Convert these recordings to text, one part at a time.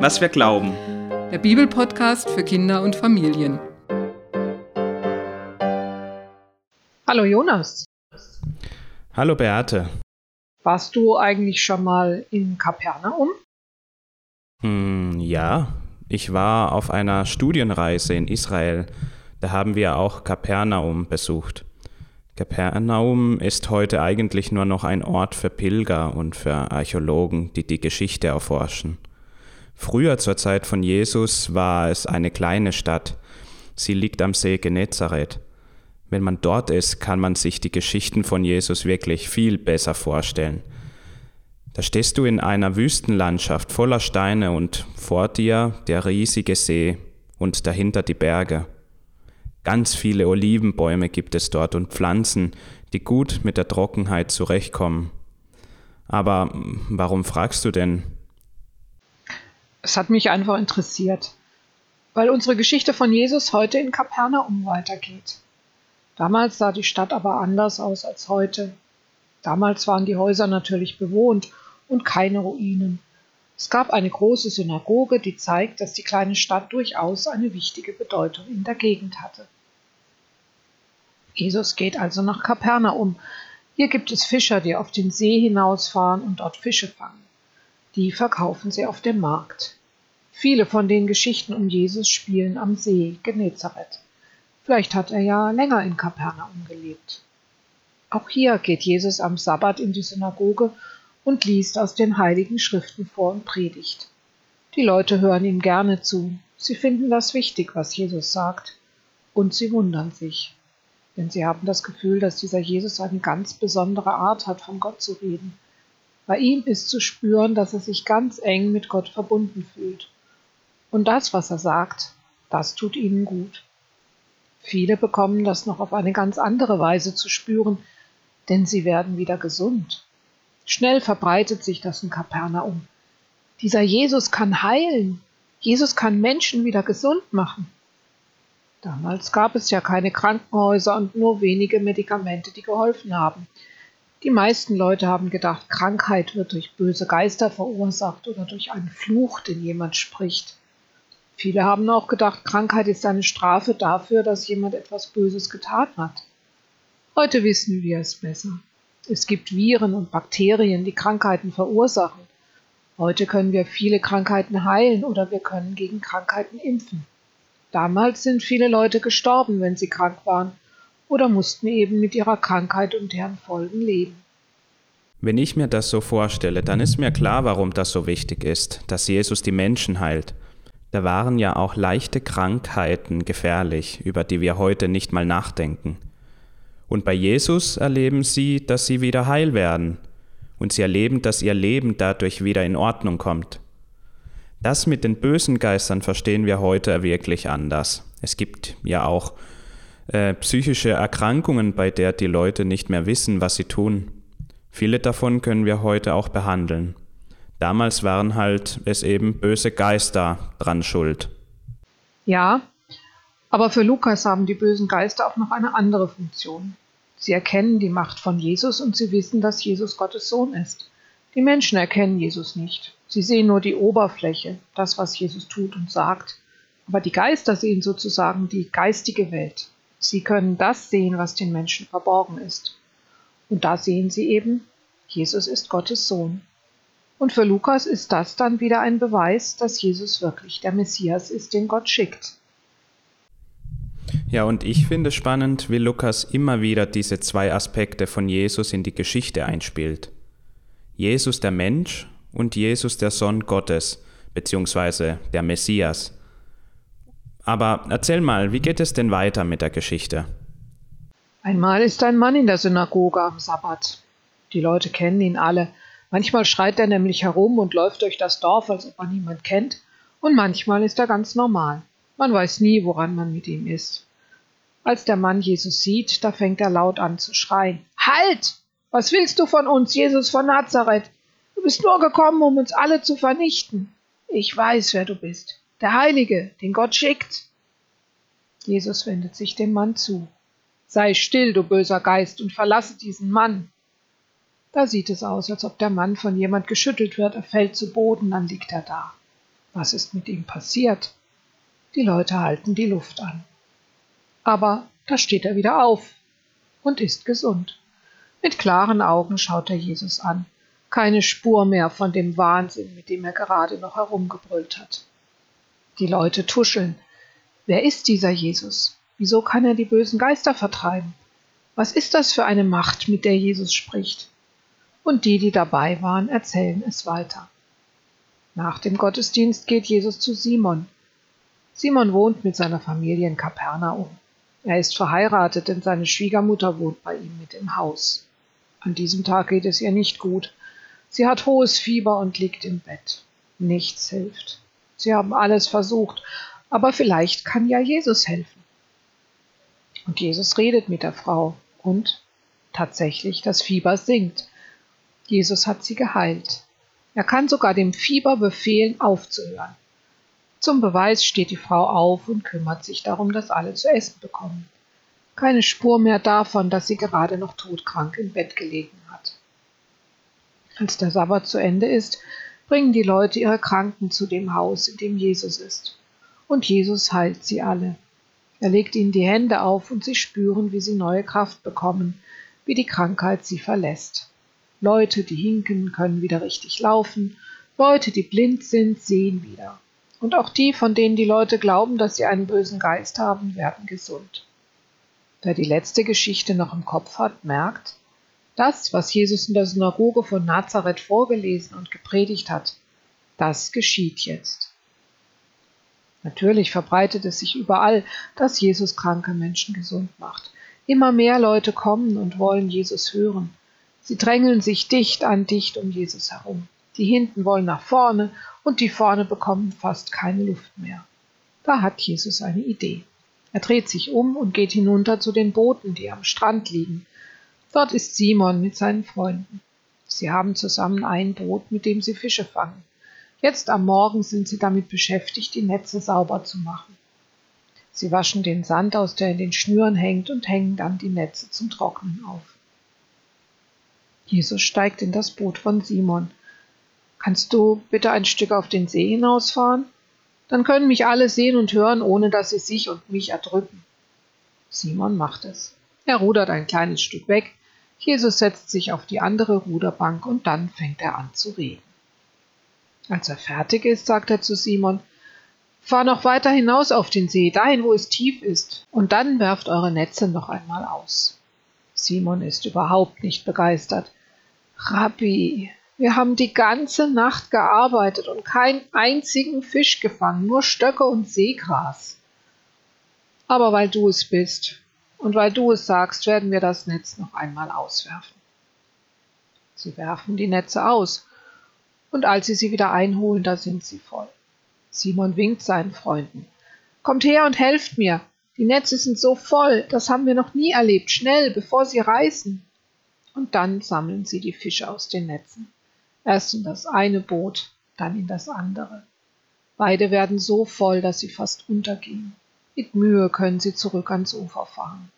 was wir glauben. Der Bibelpodcast für Kinder und Familien. Hallo Jonas. Hallo Beate. Warst du eigentlich schon mal in Kapernaum? Hm, ja, ich war auf einer Studienreise in Israel. Da haben wir auch Kapernaum besucht. Kapernaum ist heute eigentlich nur noch ein Ort für Pilger und für Archäologen, die die Geschichte erforschen. Früher zur Zeit von Jesus war es eine kleine Stadt. Sie liegt am See Genezareth. Wenn man dort ist, kann man sich die Geschichten von Jesus wirklich viel besser vorstellen. Da stehst du in einer Wüstenlandschaft voller Steine und vor dir der riesige See und dahinter die Berge. Ganz viele Olivenbäume gibt es dort und Pflanzen, die gut mit der Trockenheit zurechtkommen. Aber warum fragst du denn? Es hat mich einfach interessiert, weil unsere Geschichte von Jesus heute in Kapernaum weitergeht. Damals sah die Stadt aber anders aus als heute. Damals waren die Häuser natürlich bewohnt und keine Ruinen. Es gab eine große Synagoge, die zeigt, dass die kleine Stadt durchaus eine wichtige Bedeutung in der Gegend hatte. Jesus geht also nach Kapernaum. Hier gibt es Fischer, die auf den See hinausfahren und dort Fische fangen. Die verkaufen sie auf dem Markt. Viele von den Geschichten um Jesus spielen am See Genezareth. Vielleicht hat er ja länger in Kapernaum gelebt. Auch hier geht Jesus am Sabbat in die Synagoge und liest aus den heiligen Schriften vor und predigt. Die Leute hören ihm gerne zu. Sie finden das wichtig, was Jesus sagt. Und sie wundern sich denn sie haben das Gefühl, dass dieser Jesus eine ganz besondere Art hat, von Gott zu reden. Bei ihm ist zu spüren, dass er sich ganz eng mit Gott verbunden fühlt. Und das, was er sagt, das tut ihnen gut. Viele bekommen das noch auf eine ganz andere Weise zu spüren, denn sie werden wieder gesund. Schnell verbreitet sich das in Kapernaum. Dieser Jesus kann heilen. Jesus kann Menschen wieder gesund machen. Damals gab es ja keine Krankenhäuser und nur wenige Medikamente, die geholfen haben. Die meisten Leute haben gedacht, Krankheit wird durch böse Geister verursacht oder durch einen Fluch, den jemand spricht. Viele haben auch gedacht, Krankheit ist eine Strafe dafür, dass jemand etwas Böses getan hat. Heute wissen wir es besser. Es gibt Viren und Bakterien, die Krankheiten verursachen. Heute können wir viele Krankheiten heilen oder wir können gegen Krankheiten impfen. Damals sind viele Leute gestorben, wenn sie krank waren oder mussten eben mit ihrer Krankheit und deren Folgen leben. Wenn ich mir das so vorstelle, dann ist mir klar, warum das so wichtig ist, dass Jesus die Menschen heilt. Da waren ja auch leichte Krankheiten gefährlich, über die wir heute nicht mal nachdenken. Und bei Jesus erleben sie, dass sie wieder heil werden, und sie erleben, dass ihr Leben dadurch wieder in Ordnung kommt. Das mit den bösen Geistern verstehen wir heute wirklich anders. Es gibt ja auch äh, psychische Erkrankungen, bei der die Leute nicht mehr wissen, was sie tun. Viele davon können wir heute auch behandeln. Damals waren halt es eben böse Geister dran schuld. Ja, aber für Lukas haben die bösen Geister auch noch eine andere Funktion. Sie erkennen die Macht von Jesus und sie wissen, dass Jesus Gottes Sohn ist. Die Menschen erkennen Jesus nicht. Sie sehen nur die Oberfläche, das, was Jesus tut und sagt. Aber die Geister sehen sozusagen die geistige Welt. Sie können das sehen, was den Menschen verborgen ist. Und da sehen sie eben, Jesus ist Gottes Sohn. Und für Lukas ist das dann wieder ein Beweis, dass Jesus wirklich der Messias ist, den Gott schickt. Ja, und ich finde spannend, wie Lukas immer wieder diese zwei Aspekte von Jesus in die Geschichte einspielt. Jesus der Mensch und Jesus der Sohn Gottes, beziehungsweise der Messias. Aber erzähl mal, wie geht es denn weiter mit der Geschichte? Einmal ist ein Mann in der Synagoge am Sabbat. Die Leute kennen ihn alle. Manchmal schreit er nämlich herum und läuft durch das Dorf, als ob man niemand kennt, und manchmal ist er ganz normal. Man weiß nie, woran man mit ihm ist. Als der Mann Jesus sieht, da fängt er laut an zu schreien. Halt! Was willst du von uns, Jesus von Nazareth? Du bist nur gekommen, um uns alle zu vernichten. Ich weiß, wer du bist. Der Heilige, den Gott schickt. Jesus wendet sich dem Mann zu. Sei still, du böser Geist, und verlasse diesen Mann. Da sieht es aus, als ob der Mann von jemand geschüttelt wird. Er fällt zu Boden, dann liegt er da. Was ist mit ihm passiert? Die Leute halten die Luft an. Aber da steht er wieder auf und ist gesund. Mit klaren Augen schaut er Jesus an. Keine Spur mehr von dem Wahnsinn, mit dem er gerade noch herumgebrüllt hat. Die Leute tuscheln. Wer ist dieser Jesus? Wieso kann er die bösen Geister vertreiben? Was ist das für eine Macht, mit der Jesus spricht? Und die, die dabei waren, erzählen es weiter. Nach dem Gottesdienst geht Jesus zu Simon. Simon wohnt mit seiner Familie in Kapernaum. Er ist verheiratet, denn seine Schwiegermutter wohnt bei ihm mit im Haus. An diesem Tag geht es ihr nicht gut. Sie hat hohes Fieber und liegt im Bett. Nichts hilft. Sie haben alles versucht, aber vielleicht kann ja Jesus helfen. Und Jesus redet mit der Frau und tatsächlich das Fieber sinkt. Jesus hat sie geheilt. Er kann sogar dem Fieber befehlen, aufzuhören. Zum Beweis steht die Frau auf und kümmert sich darum, dass alle zu essen bekommen. Keine Spur mehr davon, dass sie gerade noch todkrank im Bett gelegen hat. Als der Sabbat zu Ende ist, bringen die Leute ihre Kranken zu dem Haus, in dem Jesus ist. Und Jesus heilt sie alle. Er legt ihnen die Hände auf und sie spüren, wie sie neue Kraft bekommen, wie die Krankheit sie verlässt. Leute, die hinken, können wieder richtig laufen, Leute, die blind sind, sehen wieder. Und auch die, von denen die Leute glauben, dass sie einen bösen Geist haben, werden gesund. Wer die letzte Geschichte noch im Kopf hat, merkt, das, was Jesus in der Synagoge von Nazareth vorgelesen und gepredigt hat, das geschieht jetzt. Natürlich verbreitet es sich überall, dass Jesus kranke Menschen gesund macht. Immer mehr Leute kommen und wollen Jesus hören. Sie drängeln sich dicht an dicht um Jesus herum. Die hinten wollen nach vorne und die vorne bekommen fast keine Luft mehr. Da hat Jesus eine Idee. Er dreht sich um und geht hinunter zu den Booten, die am Strand liegen. Dort ist Simon mit seinen Freunden. Sie haben zusammen ein Boot, mit dem sie Fische fangen. Jetzt am Morgen sind sie damit beschäftigt, die Netze sauber zu machen. Sie waschen den Sand aus, der in den Schnüren hängt, und hängen dann die Netze zum Trocknen auf. Jesus steigt in das Boot von Simon. Kannst du bitte ein Stück auf den See hinausfahren? Dann können mich alle sehen und hören, ohne dass sie sich und mich erdrücken. Simon macht es. Er rudert ein kleines Stück weg. Jesus setzt sich auf die andere Ruderbank und dann fängt er an zu reden. Als er fertig ist, sagt er zu Simon, Fahr noch weiter hinaus auf den See, dahin, wo es tief ist, und dann werft eure Netze noch einmal aus. Simon ist überhaupt nicht begeistert. Rabbi, wir haben die ganze Nacht gearbeitet und keinen einzigen Fisch gefangen, nur Stöcke und Seegras. Aber weil du es bist und weil du es sagst, werden wir das Netz noch einmal auswerfen. Sie werfen die Netze aus, und als sie sie wieder einholen, da sind sie voll. Simon winkt seinen Freunden. Kommt her und helft mir. Die Netze sind so voll, das haben wir noch nie erlebt. Schnell, bevor sie reißen. Und dann sammeln sie die Fische aus den Netzen. Erst in das eine Boot, dann in das andere. Beide werden so voll, dass sie fast untergehen. Mit Mühe können sie zurück ans Ufer fahren.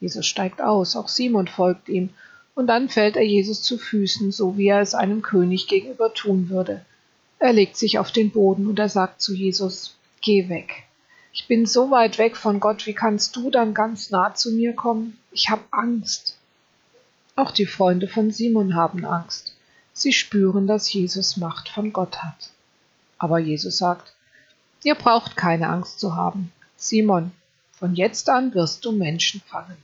Jesus steigt aus, auch Simon folgt ihm, und dann fällt er Jesus zu Füßen, so wie er es einem König gegenüber tun würde. Er legt sich auf den Boden und er sagt zu Jesus, Geh weg. Ich bin so weit weg von Gott, wie kannst du dann ganz nah zu mir kommen? Ich habe Angst. Auch die Freunde von Simon haben Angst. Sie spüren, dass Jesus Macht von Gott hat. Aber Jesus sagt, ihr braucht keine Angst zu haben. Simon, von jetzt an wirst du Menschen fangen.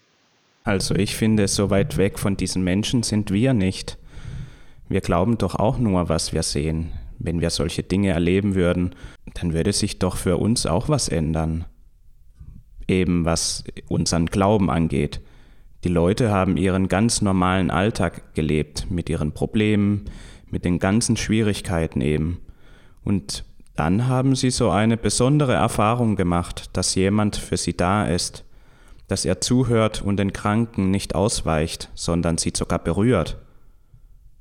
Also ich finde, so weit weg von diesen Menschen sind wir nicht. Wir glauben doch auch nur, was wir sehen. Wenn wir solche Dinge erleben würden, dann würde sich doch für uns auch was ändern. Eben was unseren Glauben angeht. Die Leute haben ihren ganz normalen Alltag gelebt, mit ihren Problemen, mit den ganzen Schwierigkeiten eben. Und dann haben sie so eine besondere Erfahrung gemacht, dass jemand für sie da ist, dass er zuhört und den Kranken nicht ausweicht, sondern sie sogar berührt.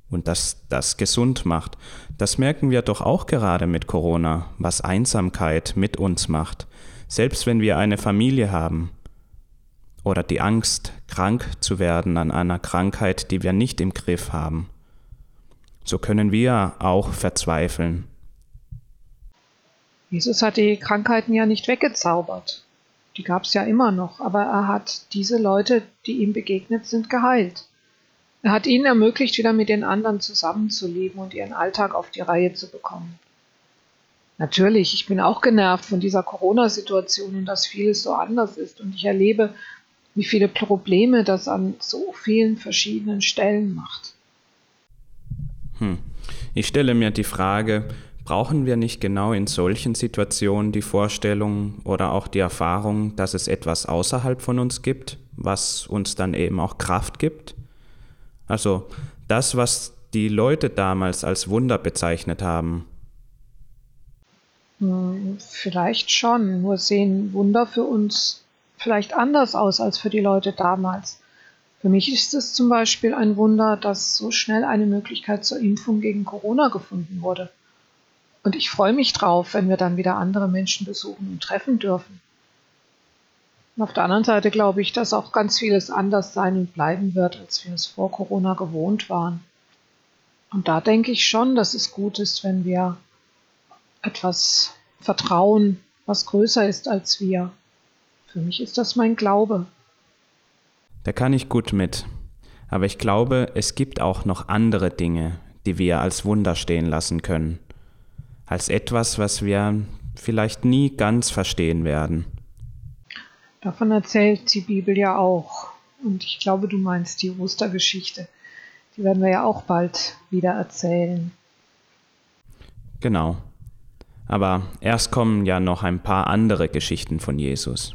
Und dass das gesund macht, das merken wir doch auch gerade mit Corona, was Einsamkeit mit uns macht, selbst wenn wir eine Familie haben, oder die Angst, krank zu werden an einer Krankheit, die wir nicht im Griff haben. So können wir auch verzweifeln. Jesus hat die Krankheiten ja nicht weggezaubert. Die gab es ja immer noch, aber er hat diese Leute, die ihm begegnet sind, geheilt. Er hat ihnen ermöglicht, wieder mit den anderen zusammenzuleben und ihren Alltag auf die Reihe zu bekommen. Natürlich, ich bin auch genervt von dieser Corona-Situation und dass vieles so anders ist und ich erlebe, wie viele Probleme das an so vielen verschiedenen Stellen macht. Hm. Ich stelle mir die Frage, brauchen wir nicht genau in solchen Situationen die Vorstellung oder auch die Erfahrung, dass es etwas außerhalb von uns gibt, was uns dann eben auch Kraft gibt? Also das, was die Leute damals als Wunder bezeichnet haben, hm, vielleicht schon, nur sehen Wunder für uns vielleicht anders aus als für die Leute damals. Für mich ist es zum Beispiel ein Wunder, dass so schnell eine Möglichkeit zur Impfung gegen Corona gefunden wurde. Und ich freue mich drauf, wenn wir dann wieder andere Menschen besuchen und treffen dürfen. Und auf der anderen Seite glaube ich, dass auch ganz vieles anders sein und bleiben wird, als wir es vor Corona gewohnt waren. Und da denke ich schon, dass es gut ist, wenn wir etwas vertrauen, was größer ist als wir. Für mich ist das mein Glaube. Da kann ich gut mit. Aber ich glaube, es gibt auch noch andere Dinge, die wir als Wunder stehen lassen können. Als etwas, was wir vielleicht nie ganz verstehen werden. Davon erzählt die Bibel ja auch. Und ich glaube, du meinst die Ostergeschichte. Die werden wir ja auch bald wieder erzählen. Genau. Aber erst kommen ja noch ein paar andere Geschichten von Jesus.